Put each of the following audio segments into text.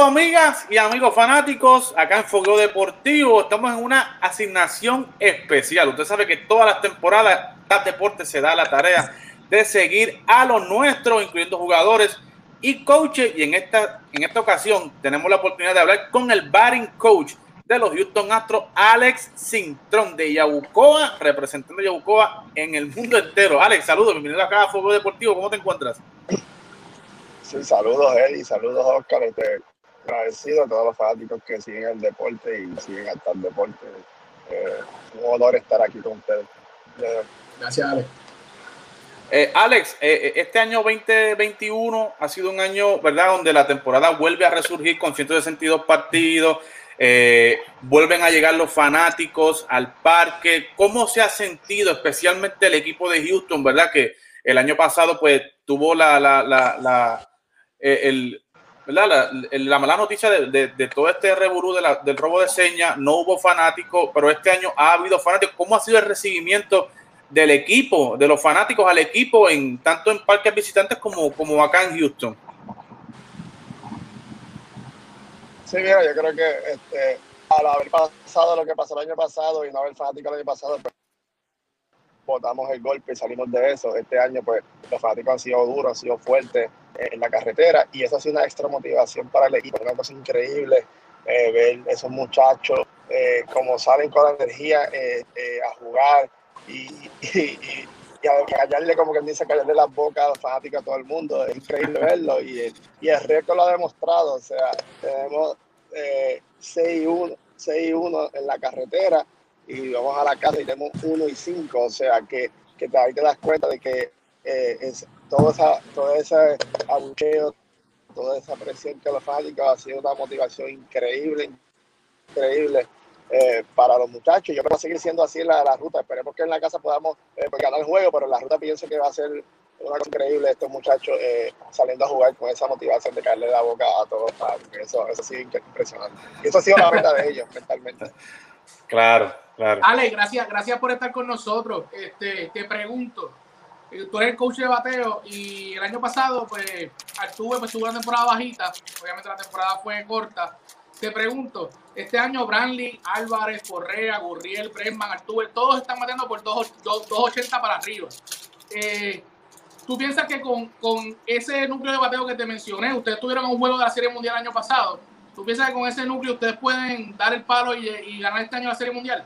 Amigas y amigos fanáticos, acá en Fogueo Deportivo estamos en una asignación especial. Usted sabe que todas las temporadas TAP Deportes se da la tarea de seguir a los nuestros, incluyendo jugadores y coaches. Y en esta, en esta ocasión tenemos la oportunidad de hablar con el batting coach de los Houston Astros, Alex Sintrón de Yabucoa, representando a Yabucoa en el mundo entero. Alex, saludos, bienvenido acá a Fogueo Deportivo, ¿cómo te encuentras? Saludos Eddie, saludos Oscar, este, agradecido a todos los fanáticos que siguen el deporte y siguen hasta el deporte. Eh, un honor estar aquí con ustedes. Gracias, Alex. Eh, Alex, eh, este año 2021 ha sido un año, ¿verdad?, donde la temporada vuelve a resurgir con 162 partidos, eh, vuelven a llegar los fanáticos al parque. ¿Cómo se ha sentido especialmente el equipo de Houston, ¿verdad? Que el año pasado pues tuvo la, la, la, la eh, el, la, la, mala noticia de, de, todo este reburú de del robo de señas, no hubo fanáticos, pero este año ha habido fanáticos. ¿Cómo ha sido el recibimiento del equipo, de los fanáticos al equipo, en tanto en parques visitantes como, acá en Houston? Sí, mira, yo creo que este, al haber pasado lo que pasó el año pasado y no haber fanáticos el año pasado, pues, botamos el golpe y salimos de eso. Este año, pues, los fanáticos han sido duros, han sido fuertes en la carretera y eso ha sido una extra motivación para el equipo, una cosa increíble eh, ver esos muchachos eh, como salen con la energía eh, a jugar y, a callarle, como que dice, callarle las bocas a los fanáticos a todo el mundo. Es increíble verlo y y el récord lo ha demostrado. O sea, tenemos eh, 6-1 en la carretera y vamos a la casa y tenemos 1 y 5. O sea, que, que ahí te das cuenta de que eh, es, todo, esa, todo ese abucheo, toda esa presión que los fanáticos ha sido una motivación increíble, increíble eh, para los muchachos. Yo creo seguir siendo así la, la ruta. Esperemos que en la casa podamos eh, pues, ganar el juego, pero la ruta pienso que va a ser una cosa increíble estos muchachos eh, saliendo a jugar con esa motivación de caerle la boca a todos. Eso, eso sí impresionante. Y eso ha sido la meta de ellos mentalmente. Claro, claro. Ale, gracias, gracias por estar con nosotros. Este, te pregunto, tú eres el coach de bateo y el año pasado, pues, Artube pues, tuvo una temporada bajita. Obviamente la temporada fue corta. Te pregunto, este año Branley, Álvarez, Correa, Gurriel, Bregman, Artube, todos están matando por 2.80 para arriba. Eh, ¿Tú piensas que con, con, ese núcleo de bateo que te mencioné, ustedes tuvieron un juego de la Serie Mundial el año pasado? ¿Tú piensas que con ese núcleo ustedes pueden dar el palo y ganar este año la Serie Mundial?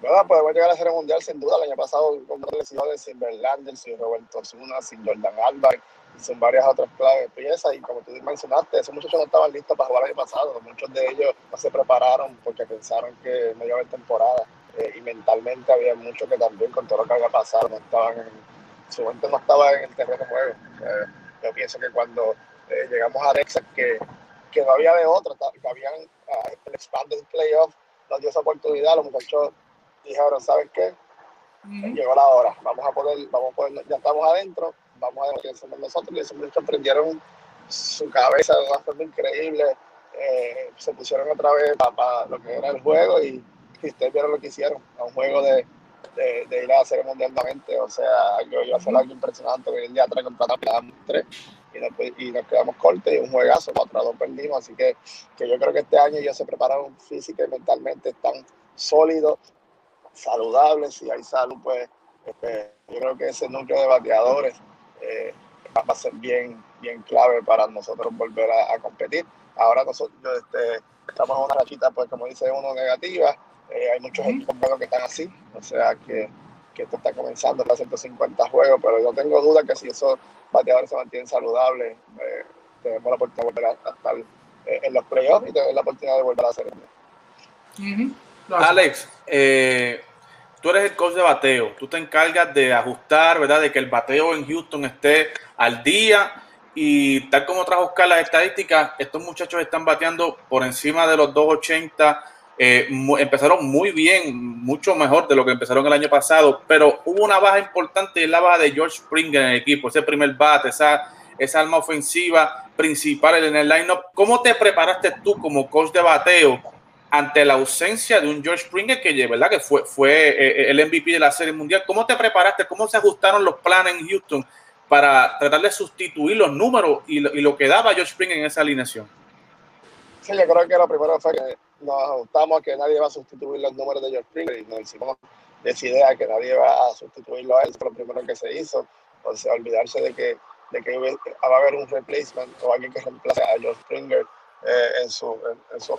Bueno, podemos llegar a la Serie Mundial sin duda. El año pasado con lesiones sin Verlander, sin Roberto Zuna, sin Jordan Álvarez son varias otras piezas y como tú mencionaste, esos muchachos no estaban listos para jugar el año pasado, muchos de ellos no se prepararon porque pensaron que no iba a haber temporada. Eh, y mentalmente había muchos que también con todo lo que había pasado. No estaban en, su mente no estaba en el terreno de juego. Eh, yo pienso que cuando eh, llegamos a Texas que, que no había de otra, que habían uh, el expanded playoff nos dio esa oportunidad, los muchachos dijeron, ¿sabes qué? Llegó la hora, vamos a poder, vamos a poder, ya estamos adentro, vamos a ver que somos nosotros, y esos muchachos prendieron su cabeza de una forma increíble, eh, se pusieron otra vez para, lo que era el juego y, y, ustedes vieron lo que hicieron, a un juego de, de, de ir a hacer mundialmente, o sea, yo iba a hacer algo impresionante, hoy el día atrás contra quedamos tres y nos, y nos quedamos cortos y un juegazo, cuatro a dos perdimos, así que, que yo creo que este año ellos se prepararon física y mentalmente, están sólidos, saludables, si hay salud, pues este, yo creo que ese núcleo de bateadores eh, va a ser bien, bien clave para nosotros volver a, a competir. Ahora nosotros este, estamos en una rachita, pues como dice uno, negativa. Eh, hay muchos equipos que están así, o sea que, que esto está comenzando a 150 juegos, pero yo tengo duda que si esos bateadores se mantienen saludables, eh, tenemos la oportunidad de volver a, estar en los playoffs y tener la oportunidad de volver a hacer. Uh -huh. Alex, eh, tú eres el coach de bateo, tú te encargas de ajustar, ¿verdad? De que el bateo en Houston esté al día y tal como trajo Oscar las estadísticas, estos muchachos están bateando por encima de los 280, eh, empezaron muy bien, mucho mejor de lo que empezaron el año pasado, pero hubo una baja importante y la baja de George Springer en el equipo, ese primer bate, esa, esa arma ofensiva principal en el lineup. ¿Cómo te preparaste tú como coach de bateo ante la ausencia de un George Springer que, ¿verdad? que fue, fue eh, el MVP de la Serie Mundial. ¿Cómo te preparaste? ¿Cómo se ajustaron los planes en Houston para tratar de sustituir los números y lo, y lo que daba George Spring en esa alineación. Sí, yo creo que lo primero fue que nos ajustamos a que nadie va a sustituir los números de George Springer y nos hicimos de esa idea que nadie va a sustituirlo a él, fue lo primero que se hizo. Entonces, olvidarse de que, de que va a haber un replacement o alguien que reemplace a George Springer eh, en, su, en, su.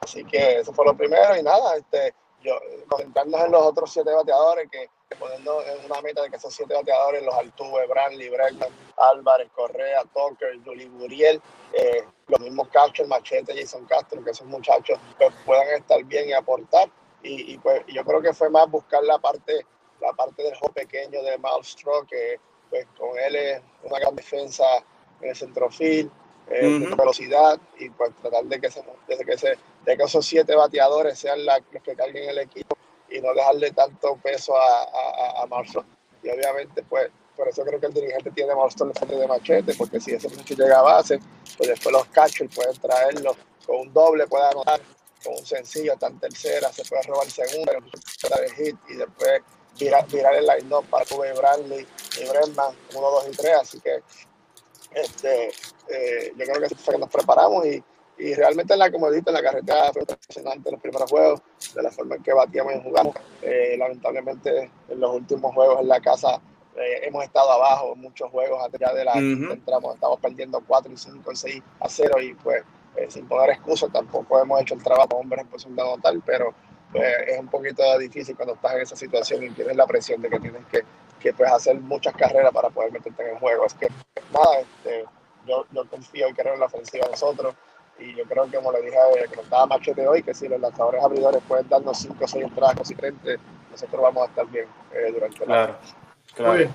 Así que eso fue lo primero y nada, este, yo, concentrarnos en los otros siete bateadores, que, poniendo en una meta de que esos siete bateadores, los Altuve, Brantley, Bregman, Álvarez, Correa, Tucker, Juli Buriel, eh, los mismos Castro, Machete, Jason Castro, que esos muchachos pues, puedan estar bien y aportar. Y, y pues yo creo que fue más buscar la parte, la parte del juego pequeño de Malmstrom, que pues con él es una gran defensa en el centrofil, eh, velocidad, y pues tratar de que, se, de que, se, de que esos siete bateadores sean los que carguen el equipo y no dejarle tanto peso a, a, a Y obviamente, pues, por eso creo que el dirigente tiene Marston el frente de machete, porque si ese muchacho llega a base, pues después los catchers pueden traerlo con un doble, puede anotar con un sencillo, tan tercera, se puede robar segunda, de hit y después virar, virar el line-up para Kobe Bradley y Brennan, 1, 2 y 3. Así que este, eh, yo creo que fue que nos preparamos y, y realmente en la, como en la carretera fue impresionante los primeros juegos, de la forma en que batíamos y jugamos. Eh, lamentablemente en los últimos juegos en la casa eh, hemos estado abajo en muchos juegos antes ya de la entramos, estamos perdiendo 4 y 5 y 6 a 0 y pues eh, sin poner excusas, tampoco hemos hecho el trabajo hombres en posición de tal, pero pues, es un poquito difícil cuando estás en esa situación y tienes la presión de que tienes que, que pues, hacer muchas carreras para poder meterte en el juego. Es que nada, este, yo, yo confío y creo en la ofensiva de nosotros y yo creo que como le dije que nos estaba Machete hoy, que si los lanzadores abridores pueden darnos 5 o 6 entradas consistentes, nosotros vamos a estar bien eh, durante claro, la claro.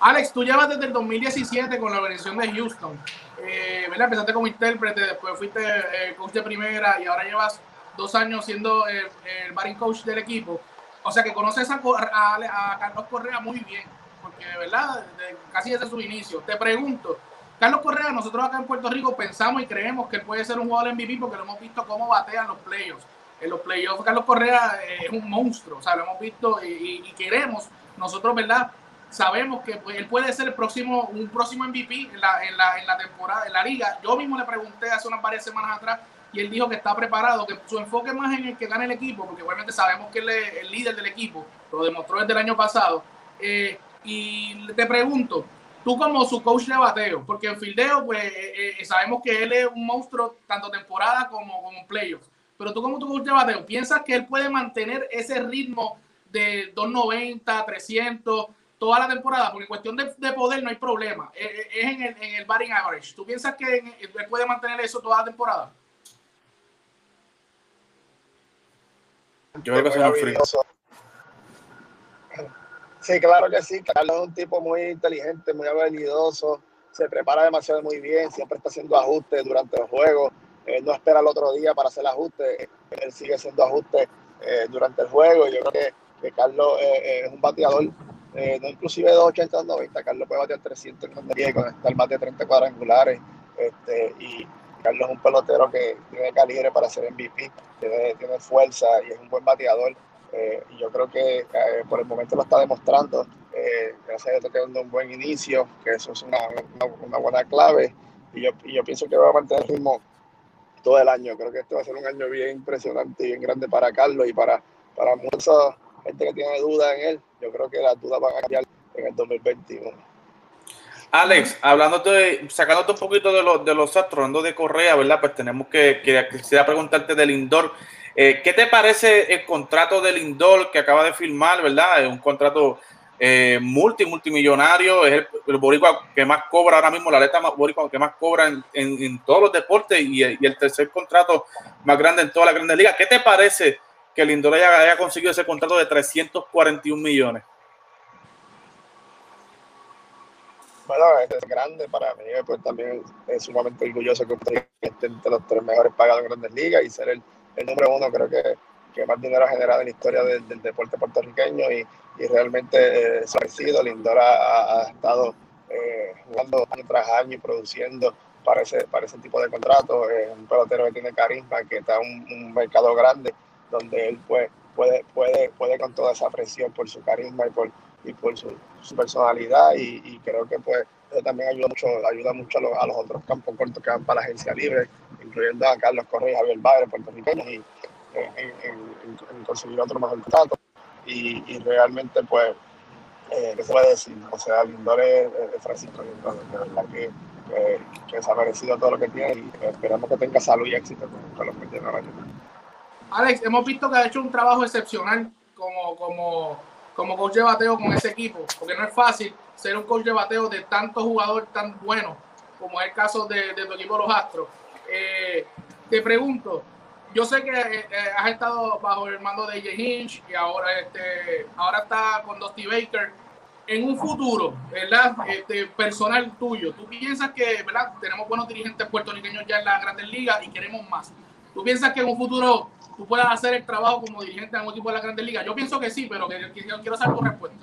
Alex, tú llevas desde el 2017 con la organización de Houston. Eh, ¿verdad? Empezaste como intérprete, después fuiste eh, coach de primera y ahora llevas dos años siendo el, el batting coach del equipo. O sea que conoces a, a, Carlos Correa muy bien, porque ¿verdad? casi desde su inicio. Te pregunto, Carlos Correa, nosotros acá en Puerto Rico pensamos y creemos que él puede ser un jugador MVP porque lo hemos visto cómo batean los playoffs. En los playoffs, Carlos Correa eh, es un monstruo, o sea, lo hemos visto y, queremos nosotros, ¿verdad? sabemos que pues, él puede ser el próximo, un próximo MVP en la, en, la, en la temporada, en la liga. Yo mismo le pregunté hace unas varias semanas atrás y él dijo que está preparado, que su enfoque más en el que gane el equipo, porque obviamente sabemos que él es el líder del equipo, lo demostró desde el año pasado. Eh, y te pregunto, tú como su coach de bateo, porque en fildeo, pues eh, eh, sabemos que él es un monstruo tanto temporada como, como playoffs, pero tú como tu coach de bateo, ¿piensas que él puede mantener ese ritmo de 290, 300? toda la temporada, porque en cuestión de, de poder no hay problema. Es, eh, es en, el, en el batting average. ¿Tú piensas que él puede mantener eso toda la temporada? Yo creo que es un frío. Sí, claro que sí. Carlos es un tipo muy inteligente, muy habilidoso. Se prepara demasiado muy bien. Siempre está haciendo ajustes durante juegos. Él no espera el otro día para hacer ajustes. Él sigue haciendo ajustes eh, durante el juego. Yo creo que, Carlos eh, es un bateador eh, no inclusive 280 90, Carlos puede batear 300 con estar más de 30 cuadrangulares. Este, y Carlos es un pelotero que tiene calibre para ser MVP, tiene, tiene fuerza y es un buen bateador. Eh, yo creo que eh, por el momento lo está demostrando. gracias a Dios está teniendo un buen inicio, que eso es una, una, buena clave. Y yo, y yo pienso que va a mantener el ritmo todo el año. Creo que este va a ser un año bien impresionante y bien grande para Carlos y para, para muchos gente que tiene dudas en él, yo creo que las dudas van a cambiar en el 2021. Alex, hablando de, sacándote un poquito de, los de los astros, de Correa, ¿verdad? Pues tenemos que, que quisiera preguntarte del Lindor. Eh, ¿Qué te parece el contrato del Lindor que acaba de firmar, ¿verdad? Es un contrato eh, multi, multimillonario, es el, boricua que más cobra ahora mismo, la letra boricua que más cobra en, en, todos los deportes y, el tercer contrato más grande en toda la grandes ligas. ¿Qué te parece que Lindor haya, haya conseguido ese contrato de 341 millones. Bueno, es grande para mí, pues también es sumamente orgulloso que esté entre los tres mejores pagados en grandes ligas y ser el, el número uno, creo que, que, más dinero ha generado en la historia del, deporte puertorriqueño y, y realmente eh, sido Lindor ha, estado eh, jugando año tras año y produciendo para ese, para ese tipo de contratos. Es un pelotero que tiene carisma, que está en un, mercado grande donde él pues, puede, puede, puede con toda esa presión por su carisma y por, y por su, personalidad y, creo que pues eso también ayuda mucho, ayuda mucho a los, otros campos cortos que van para la agencia libre, incluyendo a Carlos Correa y Javier Bagre, puertorriqueños, y en, conseguir otro mejor contrato. Y, realmente pues, eh, ¿qué se puede decir? O sea, Lindor es, Francisco Lindor, de verdad que, que, se ha merecido todo lo que tiene y esperamos que tenga salud y éxito con, los que tiene ahora. Alex, hemos visto que ha hecho un trabajo excepcional como, como como coach de bateo con ese equipo, porque no es fácil ser un coach de bateo de tantos jugadores tan buenos como es el caso de, tu equipo Los Astros. Eh, te pregunto, yo sé que eh, eh, has estado bajo el mando de J. Hinch y ahora, este, ahora está con Dusty Baker. En un futuro, ¿verdad? Este, personal tuyo, ¿tú piensas que, ¿verdad? Tenemos buenos dirigentes puertorriqueños ya en la Grandes Ligas y queremos más. ¿Tú piensas que en un futuro tú puedas hacer el trabajo como dirigente en un equipo de la Grande Liga? Yo pienso que sí, pero que, quiero saber tu respuesta.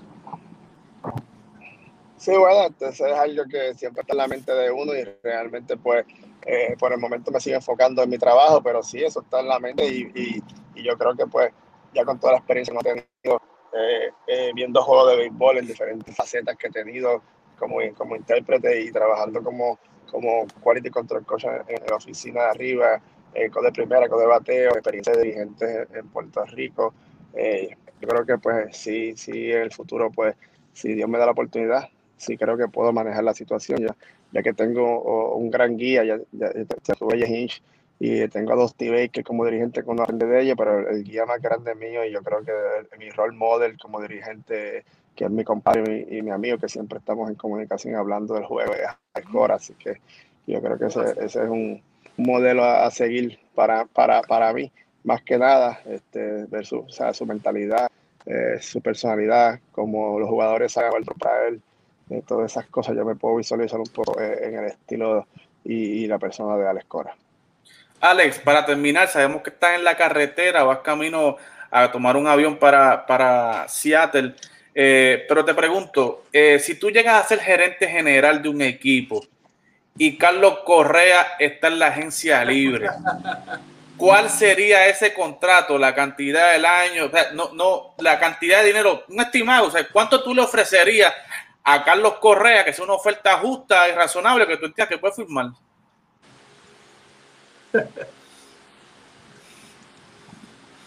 Sí, bueno, entonces es algo que siempre está en la mente de uno y realmente pues eh, por el momento me sigo enfocando en mi trabajo, pero sí, eso está en la mente y, y, yo creo que pues ya con toda la experiencia que he tenido eh, eh, viendo juegos de béisbol en diferentes facetas que he tenido como, como intérprete y trabajando como, como quality control coach en, la oficina de arriba, eh, con de primera, con de bateo, experiencia de dirigentes en Puerto Rico. Eh, yo creo que pues sí, sí, en el futuro, pues si Dios me da la oportunidad, sí creo que puedo manejar la situación ya, ya que tengo un gran guía, ya, ya, ya Hinch y tengo a t que como dirigente con grande de ella, pero el guía más grande mío y yo creo que mi rol model como dirigente, que es mi compadre y mi, amigo, que siempre estamos en comunicación hablando del juego, es Alcora, así que yo creo que ese, ese es un, modelo a, seguir para, para, para, mí, más que nada, este, ver su, su mentalidad, eh, su personalidad, como los jugadores saben para él, eh, todas esas cosas yo me puedo visualizar un poco eh, en el estilo y, la persona de Alex Cora. Alex, para terminar, sabemos que estás en la carretera, vas camino a tomar un avión para, para Seattle, pero te pregunto, si tú llegas a ser gerente general de un equipo, y Carlos Correa está en la agencia libre. ¿Cuál sería ese contrato, la cantidad del año? no, no, la cantidad de dinero, un estimado, o sea, ¿cuánto tú le ofrecerías a Carlos Correa, que es una oferta justa y razonable que tú entiendas que puede firmar?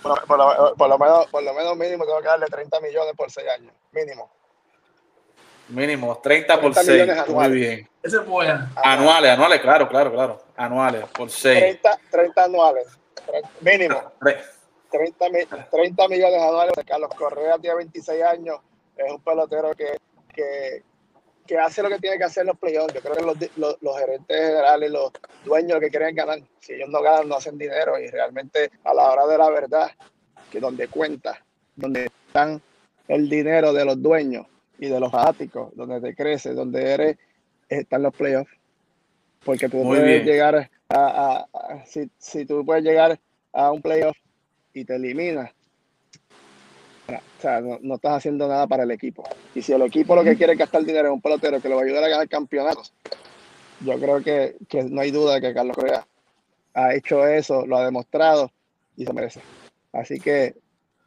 Por, lo, menos, por lo menos mínimo tengo que darle 30 millones por 6 años, mínimo. Mínimo, 30 por 6. Muy bien. Eso es bueno. Anuales, anuales, claro, claro, claro. Anuales, por 6. 30, 30 anuales. Mínimo. 30, 30, millones anuales. Carlos Correa tiene 26 años. Es un pelotero que, que, que hace lo que tiene que hacer en los playoffs. Yo creo que los, los, los, gerentes generales, los dueños lo que quieren ganar. Si ellos no ganan, no hacen dinero. Y realmente, a la hora de la verdad, que donde cuenta, donde están el dinero de los dueños, y de los fanáticos, donde te creces, donde eres, están los playoffs. Porque tú puedes llegar a, si, si, tú puedes llegar a un playoff y te eliminas, o sea, no, estás haciendo nada para el equipo. Y si el equipo lo que quiere es gastar dinero en un pelotero que lo va a ayudar a ganar campeonatos, yo creo que, que no hay duda de que Carlos Correa ha hecho eso, lo ha demostrado y se merece. Así que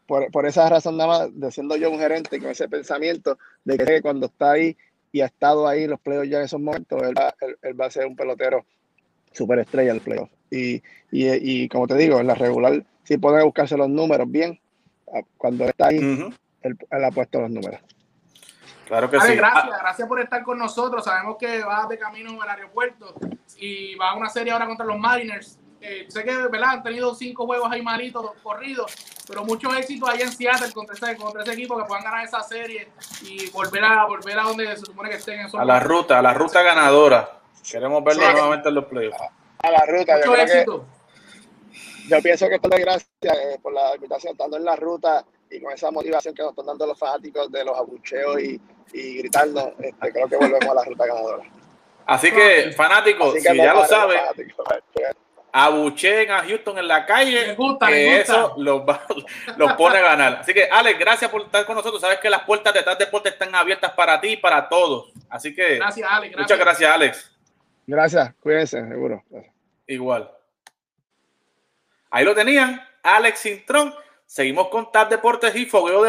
por, por, esa razón nada más, de siendo yo un gerente con ese pensamiento de que cuando está ahí y ha estado ahí en los playoffs ya en esos momentos, él va, a ser un pelotero superestrella del playoff. Y, y, como te digo, en la regular, si puede buscarse los números bien, cuando está ahí, él, ha puesto los números. Claro que sí. Gracias, gracias por estar con nosotros. Sabemos que vas de camino al aeropuerto y va a una serie ahora contra los Mariners. Eh, sé que ¿verdad? han tenido cinco juegos ahí malitos corridos, pero mucho éxito allá en Seattle contra ese, contra ese equipo que puedan ganar esa serie y volver a volver a donde se supone que estén. a la ruta, a la ruta ganadora. Queremos verlo nuevamente en los playoffs. A la ruta. Mucho yo éxito. Yo pienso que esto es gracias eh, por la invitación, estando en la ruta y con esa motivación que nos están dando los fanáticos de los abucheos y, y gritando, este, creo que volvemos a la ruta ganadora. Así que, fanáticos, si ya lo saben, abucheen a Houston en la calle, que eso los, los, pone a ganar. Así que, Alex, gracias por estar con nosotros. Sabes que las puertas de Detrás Deporte están abiertas para ti y para todos. Así que, gracias, Alex, muchas gracias, Alex. Gracias, cuídense, seguro. Igual. Ahí lo tenían, Alex Sintrón. Seguimos con TAP Deportes y Fogueo de